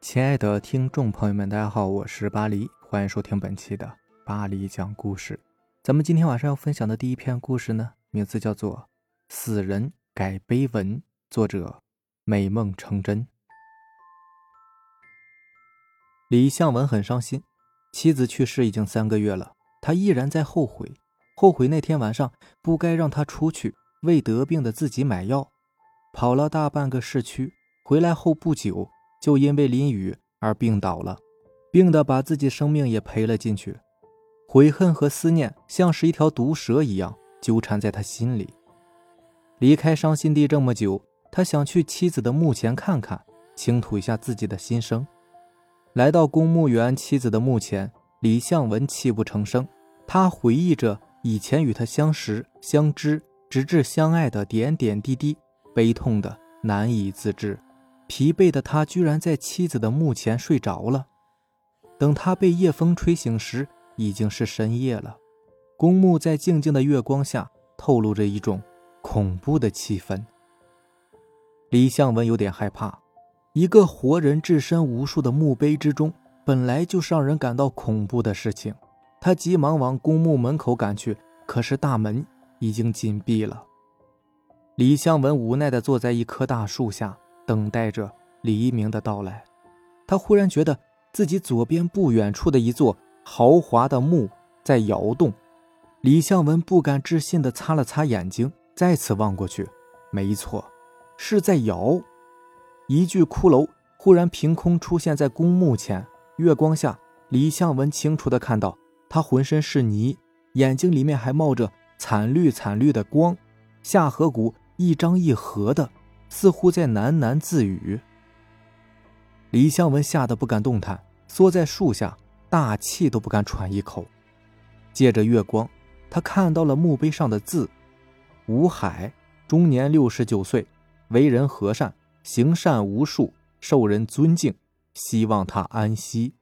亲爱的听众朋友们，大家好，我是巴黎，欢迎收听本期的巴黎讲故事。咱们今天晚上要分享的第一篇故事呢，名字叫做《死人改碑文》，作者美梦成真。李向文很伤心，妻子去世已经三个月了，他依然在后悔，后悔那天晚上不该让他出去为得病的自己买药，跑了大半个市区，回来后不久。就因为淋雨而病倒了，病得把自己生命也赔了进去。悔恨和思念像是一条毒蛇一样纠缠在他心里。离开伤心地这么久，他想去妻子的墓前看看，倾吐一下自己的心声。来到公墓园妻子的墓前，李向文泣不成声。他回忆着以前与他相识、相知，直至相爱的点点滴滴，悲痛的难以自制。疲惫的他居然在妻子的墓前睡着了。等他被夜风吹醒时，已经是深夜了。公墓在静静的月光下透露着一种恐怖的气氛。李向文有点害怕，一个活人置身无数的墓碑之中，本来就是让人感到恐怖的事情。他急忙往公墓门口赶去，可是大门已经紧闭了。李向文无奈地坐在一棵大树下。等待着黎明的到来，他忽然觉得自己左边不远处的一座豪华的墓在摇动。李向文不敢置信地擦了擦眼睛，再次望过去，没错，是在摇。一具骷髅忽然凭空出现在公墓前，月光下，李向文清楚地看到，他浑身是泥，眼睛里面还冒着惨绿惨绿的光，下颌骨一张一合的。似乎在喃喃自语。李向文吓得不敢动弹，缩在树下，大气都不敢喘一口。借着月光，他看到了墓碑上的字：“吴海，终年六十九岁，为人和善，行善无数，受人尊敬，希望他安息。”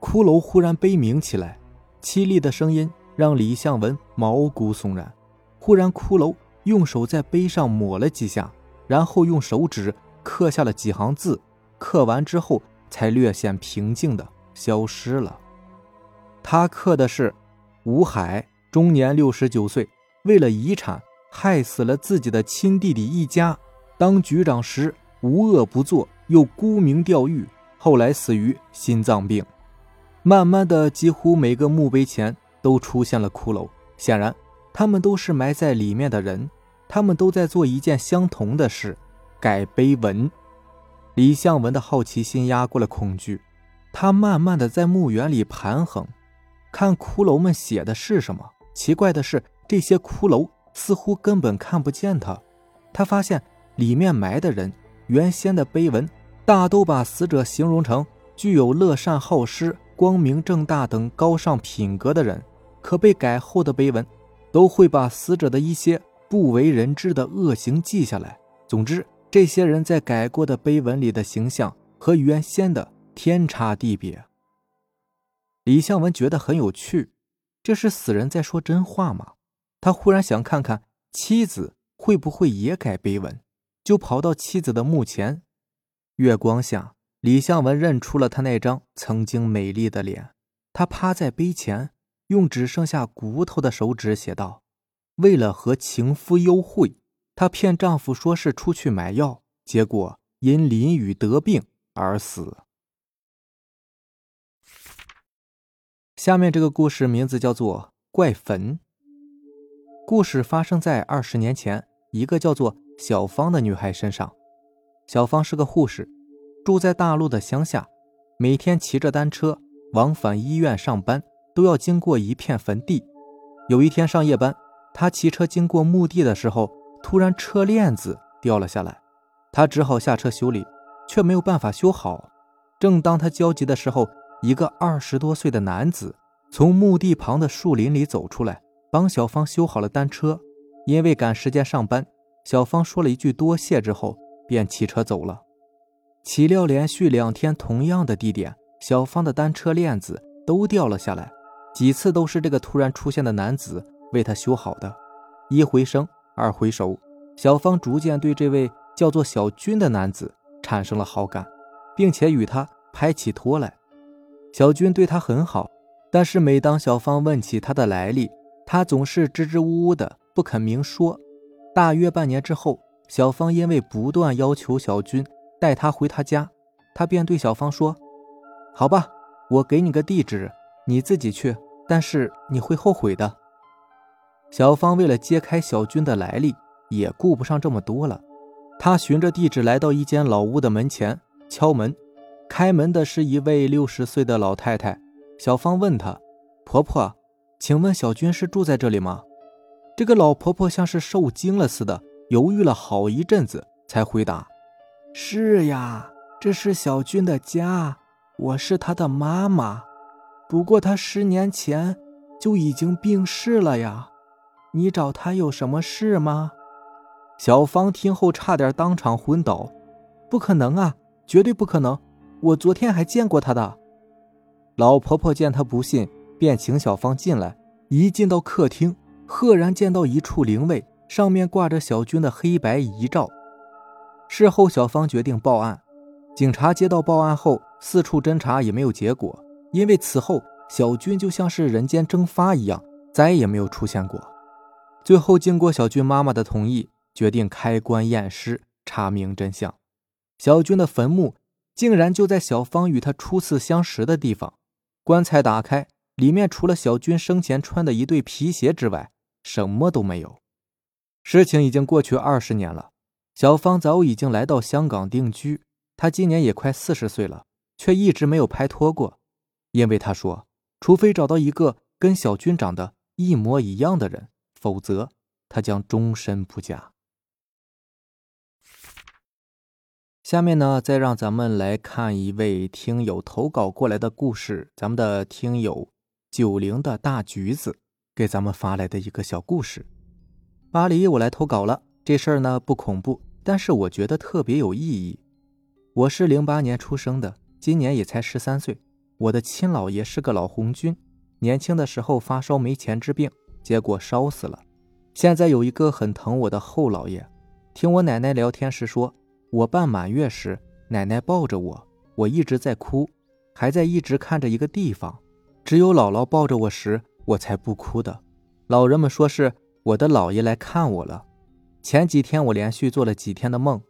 骷髅忽然悲鸣起来，凄厉的声音让李向文毛骨悚然。忽然，骷髅用手在碑上抹了几下。然后用手指刻下了几行字，刻完之后才略显平静的消失了。他刻的是：“吴海终年六十九岁，为了遗产害死了自己的亲弟弟一家。当局长时无恶不作，又沽名钓誉，后来死于心脏病。”慢慢的，几乎每个墓碑前都出现了骷髅，显然他们都是埋在里面的人。他们都在做一件相同的事，改碑文。李向文的好奇心压过了恐惧，他慢慢的在墓园里盘横，看骷髅们写的是什么。奇怪的是，这些骷髅似乎根本看不见他。他发现里面埋的人，原先的碑文大都把死者形容成具有乐善好施、光明正大等高尚品格的人，可被改后的碑文，都会把死者的一些。不为人知的恶行记下来。总之，这些人在改过的碑文里的形象和原先的天差地别。李向文觉得很有趣，这是死人在说真话吗？他忽然想看看妻子会不会也改碑文，就跑到妻子的墓前。月光下，李向文认出了他那张曾经美丽的脸。他趴在碑前，用只剩下骨头的手指写道。为了和情夫幽会，她骗丈夫说是出去买药，结果因淋雨得病而死。下面这个故事名字叫做《怪坟》。故事发生在二十年前，一个叫做小芳的女孩身上。小芳是个护士，住在大陆的乡下，每天骑着单车往返医院上班，都要经过一片坟地。有一天上夜班。他骑车经过墓地的时候，突然车链子掉了下来，他只好下车修理，却没有办法修好。正当他焦急的时候，一个二十多岁的男子从墓地旁的树林里走出来，帮小芳修好了单车。因为赶时间上班，小芳说了一句多谢之后，便骑车走了。岂料连续两天同样的地点，小芳的单车链子都掉了下来，几次都是这个突然出现的男子。为他修好的，一回生，二回熟，小芳逐渐对这位叫做小军的男子产生了好感。并且与他拍起拖来。小军对他很好，但是每当小芳问起他的来历，他总是支支吾吾的，不肯明说。大约半年之后，小芳因为不断要求小军带她回他家，他便对小芳说：“好吧，我给你个地址，你自己去，但是你会后悔的。”小芳为了揭开小军的来历，也顾不上这么多了。她循着地址来到一间老屋的门前，敲门。开门的是一位六十岁的老太太。小芳问她：“婆婆，请问小军是住在这里吗？”这个老婆婆像是受惊了似的，犹豫了好一阵子，才回答：“是呀，这是小军的家，我是他的妈妈。不过他十年前就已经病逝了呀。你找他有什么事吗？”小芳听后差点当场昏倒。“不可能啊，绝对不可能！”我昨天还见过他的老婆婆，见她不信，便请小芳进来。一进到客厅，赫然见到一处灵位，上面挂着小军的黑白遗照。事后，小芳决定报案。警察接到报案后，四处侦查也没有结果，因为此后小军就像是人间蒸发一样，再也没有出现过。最后，经过小军妈妈的同意，决定开棺验尸，查明真相。小军的坟墓。竟然就在小芳与他初次相识的地方。棺材打开，里面除了小军生前穿的一对皮鞋之外，什么都没有。事情已经过去二十年了，小芳早已经来到香港定居。她今年也快四十岁了，却一直没有拍拖过，因为她说，除非找到一个跟小军长得一模一样的人，否则他将终身不嫁。下面呢，再让咱们来看一位听友投稿过来的故事。咱们的听友九零的大橘子给咱们发来的一个小故事。巴黎，我来投稿了。这事儿呢不恐怖，但是我觉得特别有意义。我是零八年出生的，今年也才十三岁。我的亲姥爷是个老红军，年轻的时候发烧没钱治病，结果烧死了。现在有一个很疼我的后姥爷，听我奶奶聊天时说。我办满月时，奶奶抱着我，我一直在哭，还在一直看着一个地方。只有姥姥抱着我时，我才不哭的。老人们说是我的姥爷来看我了。前几天我连续做了几天的梦，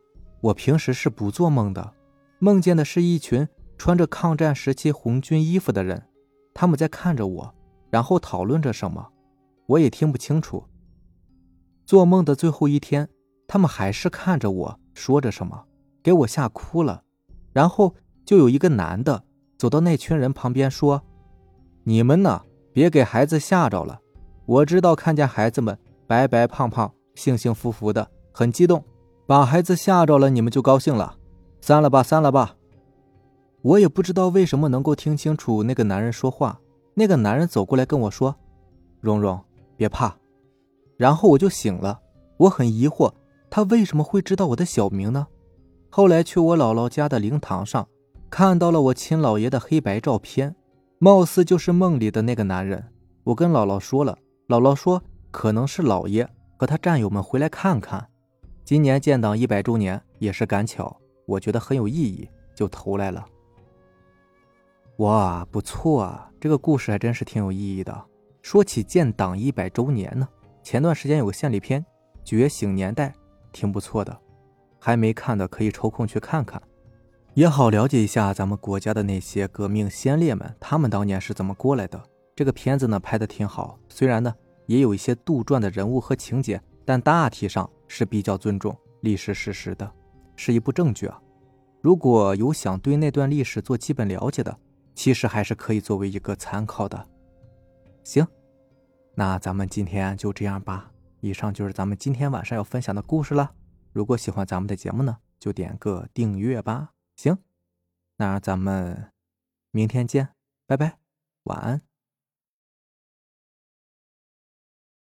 我平时是不做梦的，梦见的是一群穿着抗战时期红军衣服的人，他们在看着我，然后讨论着什么，我也听不清楚。做梦的最后一天，他们还是看着我。说着什么，给我吓哭了。然后就有一个男的走到那群人旁边说：“你们呢，别给孩子吓着了。我知道看见孩子们白白胖胖、幸幸福福的，很激动，把孩子吓着了，你们就高兴了。散了吧，散了吧。”我也不知道为什么能够听清楚那个男人说话。那个男人走过来跟我说：“蓉蓉，别怕。”然后我就醒了。我很疑惑。他为什么会知道我的小名呢？后来去我姥姥家的灵堂上，看到了我亲姥爷的黑白照片，貌似就是梦里的那个男人。我跟姥姥说了，姥姥说可能是姥爷和他战友们回来看看。今年建党一百周年也是赶巧，我觉得很有意义，就投来了。哇，不错啊，这个故事还真是挺有意义的。说起建党一百周年呢，前段时间有个献礼片《觉醒年代》。挺不错的，还没看的可以抽空去看看，也好了解一下咱们国家的那些革命先烈们，他们当年是怎么过来的。这个片子呢拍的挺好，虽然呢也有一些杜撰的人物和情节，但大体上是比较尊重历史事实的，是一部正剧啊。如果有想对那段历史做基本了解的，其实还是可以作为一个参考的。行，那咱们今天就这样吧。以上就是咱们今天晚上要分享的故事了。如果喜欢咱们的节目呢，就点个订阅吧。行，那咱们明天见，拜拜，晚安。